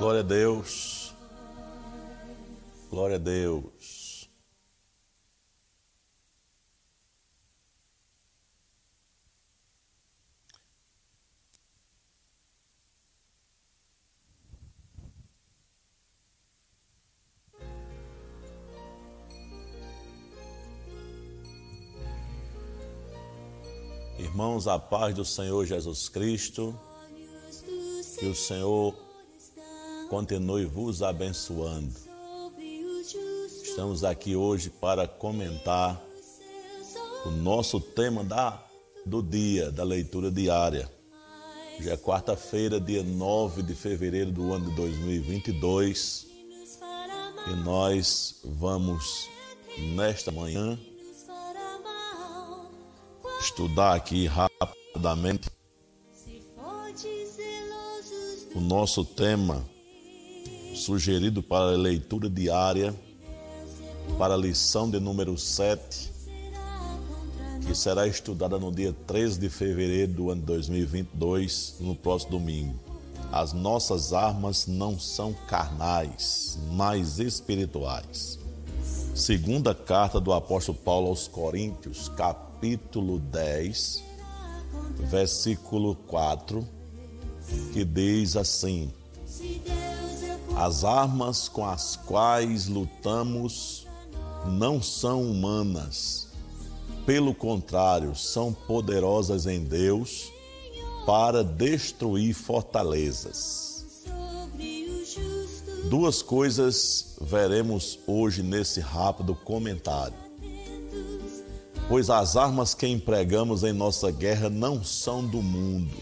Glória a Deus. Glória a Deus. Irmãos, a paz do Senhor Jesus Cristo, que o Senhor continue vos abençoando. Estamos aqui hoje para comentar o nosso tema da, do dia, da leitura diária. Hoje é quarta-feira, dia 9 de fevereiro do ano de 2022 e nós vamos, nesta manhã, estudar aqui rapidamente o nosso tema sugerido para leitura diária para a lição de número 7, que será estudada no dia 13 de fevereiro do ano 2022, no próximo domingo. As nossas armas não são carnais, mas espirituais. Segunda carta do apóstolo Paulo aos Coríntios, capítulo 10, versículo 4, que diz assim: As armas com as quais lutamos não são humanas, pelo contrário, são poderosas em Deus para destruir fortalezas. Duas coisas veremos hoje nesse rápido comentário. Pois as armas que empregamos em nossa guerra não são do mundo.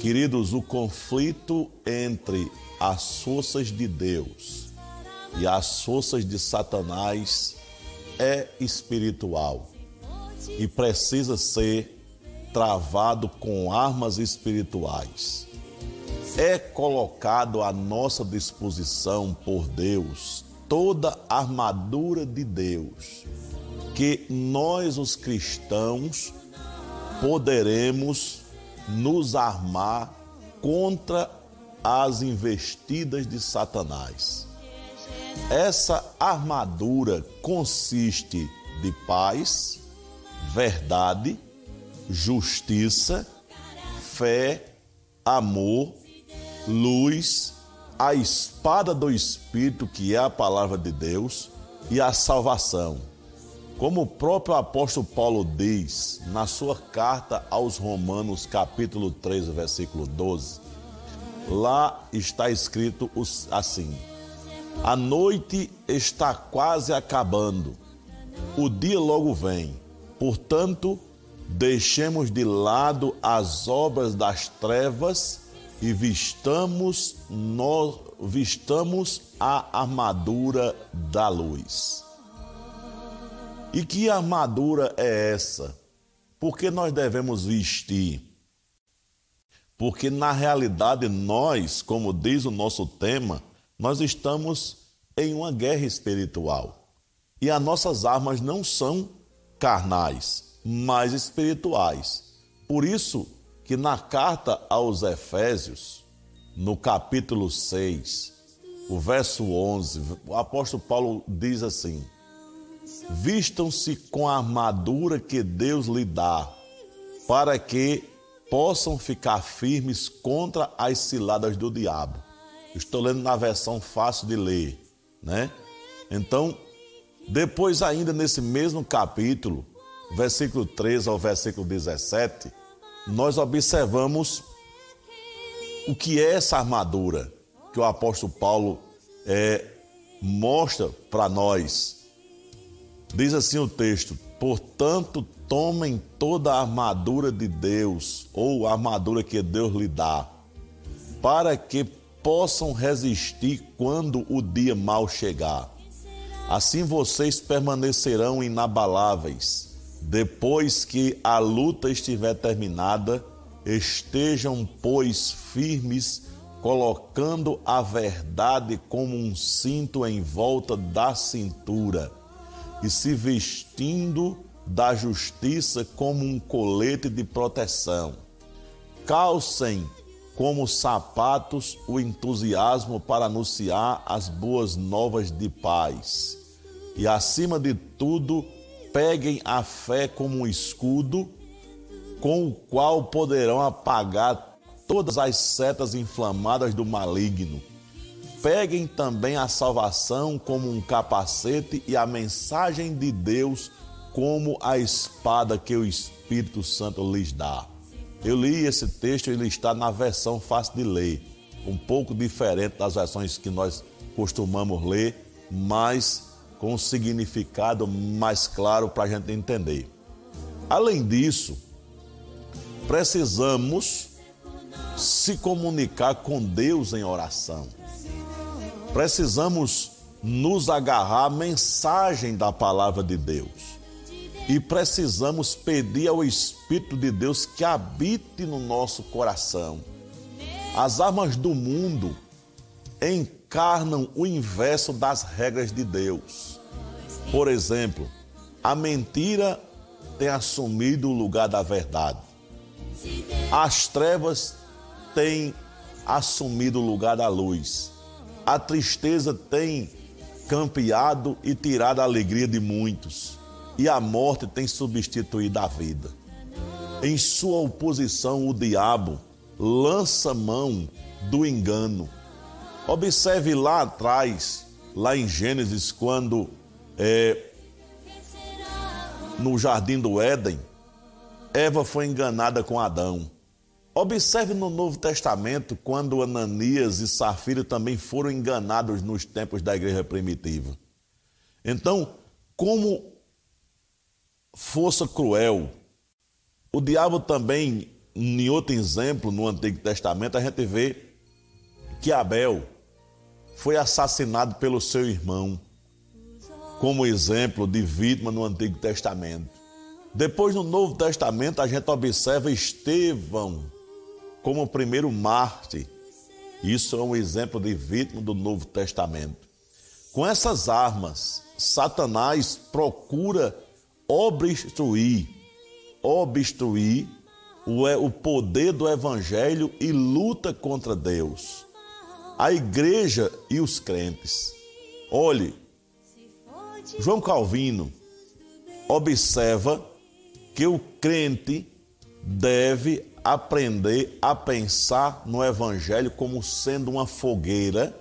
Queridos, o conflito entre as forças de Deus e as forças de Satanás é espiritual e precisa ser travado com armas espirituais. É colocado à nossa disposição por Deus toda a armadura de Deus, que nós, os cristãos, poderemos nos armar contra as investidas de Satanás. Essa armadura consiste de paz, verdade, justiça, fé, amor, luz, a espada do Espírito, que é a palavra de Deus, e a salvação. Como o próprio apóstolo Paulo diz na sua carta aos Romanos, capítulo 3, versículo 12, lá está escrito assim: A noite está quase acabando, o dia logo vem. Portanto, deixemos de lado as obras das trevas e vistamos, nós, vistamos a armadura da luz. E que armadura é essa? Por que nós devemos vestir? Porque na realidade nós, como diz o nosso tema, nós estamos em uma guerra espiritual. E as nossas armas não são carnais, mas espirituais. Por isso que na carta aos Efésios, no capítulo 6, o verso 11, o apóstolo Paulo diz assim: Vistam-se com a armadura que Deus lhe dá, para que possam ficar firmes contra as ciladas do diabo. Estou lendo na versão fácil de ler, né? Então, depois ainda nesse mesmo capítulo, versículo 13 ao versículo 17, nós observamos o que é essa armadura que o apóstolo Paulo é, mostra para nós. Diz assim o texto: portanto, tomem toda a armadura de Deus, ou a armadura que Deus lhe dá, para que possam resistir quando o dia mal chegar. Assim vocês permanecerão inabaláveis. Depois que a luta estiver terminada, estejam, pois, firmes, colocando a verdade como um cinto em volta da cintura e se vestindo da justiça como um colete de proteção. Calcem como sapatos o entusiasmo para anunciar as boas novas de paz. E acima de tudo, peguem a fé como um escudo com o qual poderão apagar todas as setas inflamadas do maligno. Peguem também a salvação como um capacete e a mensagem de Deus como a espada que o Espírito Santo lhes dá. Eu li esse texto ele está na versão fácil de ler, um pouco diferente das versões que nós costumamos ler, mas com um significado mais claro para a gente entender. Além disso, precisamos se comunicar com Deus em oração. Precisamos nos agarrar à mensagem da palavra de Deus. E precisamos pedir ao Espírito de Deus que habite no nosso coração. As armas do mundo encarnam o inverso das regras de Deus. Por exemplo, a mentira tem assumido o lugar da verdade. As trevas têm assumido o lugar da luz. A tristeza tem campeado e tirado a alegria de muitos. E a morte tem substituído a vida. Em sua oposição, o diabo lança mão do engano. Observe lá atrás, lá em Gênesis, quando é, no jardim do Éden, Eva foi enganada com Adão. Observe no Novo Testamento quando Ananias e Safira também foram enganados nos tempos da igreja primitiva. Então, como força cruel, o diabo também, em outro exemplo, no Antigo Testamento, a gente vê que Abel foi assassinado pelo seu irmão, como exemplo de vítima no Antigo Testamento. Depois, no Novo Testamento, a gente observa Estevão como o primeiro mártir. Isso é um exemplo de vítima do Novo Testamento. Com essas armas, Satanás procura obstruir, obstruir o poder do Evangelho e luta contra Deus. A igreja e os crentes. Olhe, João Calvino observa que o crente deve aprender a pensar no Evangelho como sendo uma fogueira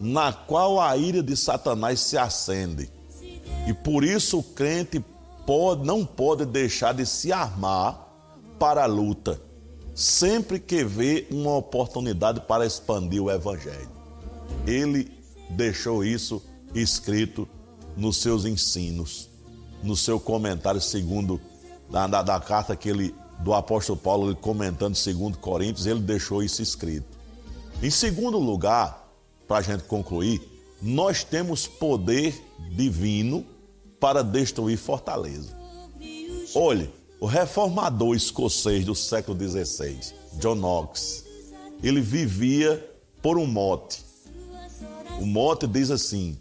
na qual a ira de Satanás se acende. E por isso o crente pode, não pode deixar de se armar para a luta, sempre que vê uma oportunidade para expandir o Evangelho. Ele deixou isso escrito nos seus ensinos, no seu comentário segundo da, da, da carta que ele, do apóstolo Paulo, comentando segundo Coríntios, ele deixou isso escrito. Em segundo lugar, para a gente concluir, nós temos poder divino para destruir fortaleza. Olhe, o reformador escocês do século XVI, John Knox, ele vivia por um mote. O mote diz assim: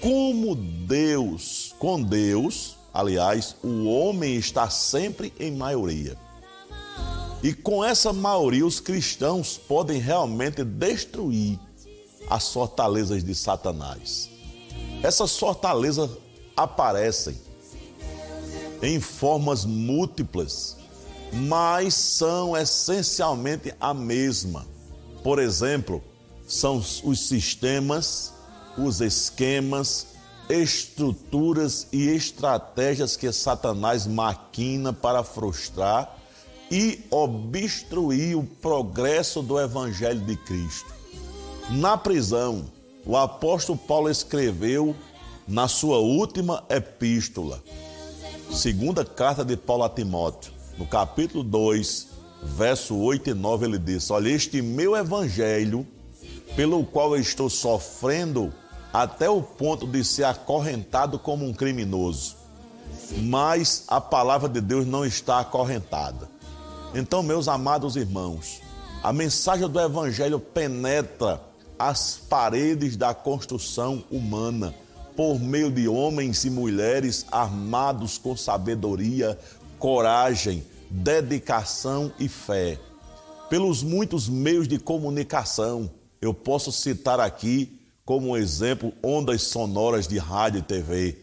como Deus, com Deus, Aliás, o homem está sempre em maioria. E com essa maioria, os cristãos podem realmente destruir as fortalezas de Satanás. Essas fortalezas aparecem em formas múltiplas, mas são essencialmente a mesma. Por exemplo, são os sistemas, os esquemas, estruturas e estratégias que Satanás maquina para frustrar e obstruir o progresso do Evangelho de Cristo. Na prisão, o apóstolo Paulo escreveu na sua última epístola, segunda carta de Paulo a Timóteo, no capítulo 2, verso 8 e 9, ele diz: Olha, este meu evangelho, pelo qual eu estou sofrendo até o ponto de ser acorrentado como um criminoso. Mas a palavra de Deus não está acorrentada. Então, meus amados irmãos, a mensagem do Evangelho penetra as paredes da construção humana por meio de homens e mulheres armados com sabedoria, coragem, dedicação e fé. pelos muitos meios de comunicação. Eu posso citar aqui como exemplo ondas sonoras de rádio e TV,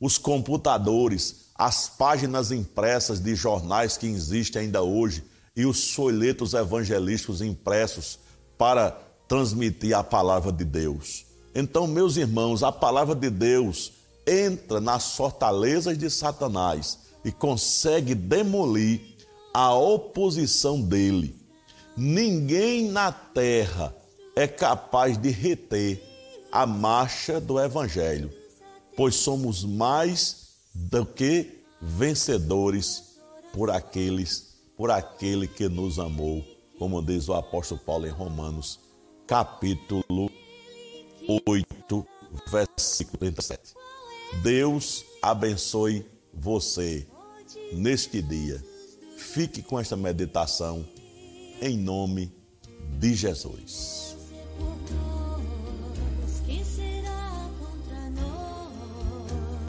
os computadores, as páginas impressas de jornais que existem ainda hoje e os folhetos evangelísticos impressos para transmitir a palavra de Deus. Então, meus irmãos, a palavra de Deus entra nas fortalezas de Satanás e consegue demolir a oposição dele. Ninguém na terra é capaz de reter a marcha do evangelho, pois somos mais do que vencedores por aqueles, por aquele que nos amou, como diz o apóstolo Paulo em Romanos, capítulo 8, versículo 37. Deus abençoe você neste dia. Fique com esta meditação em nome de Jesus.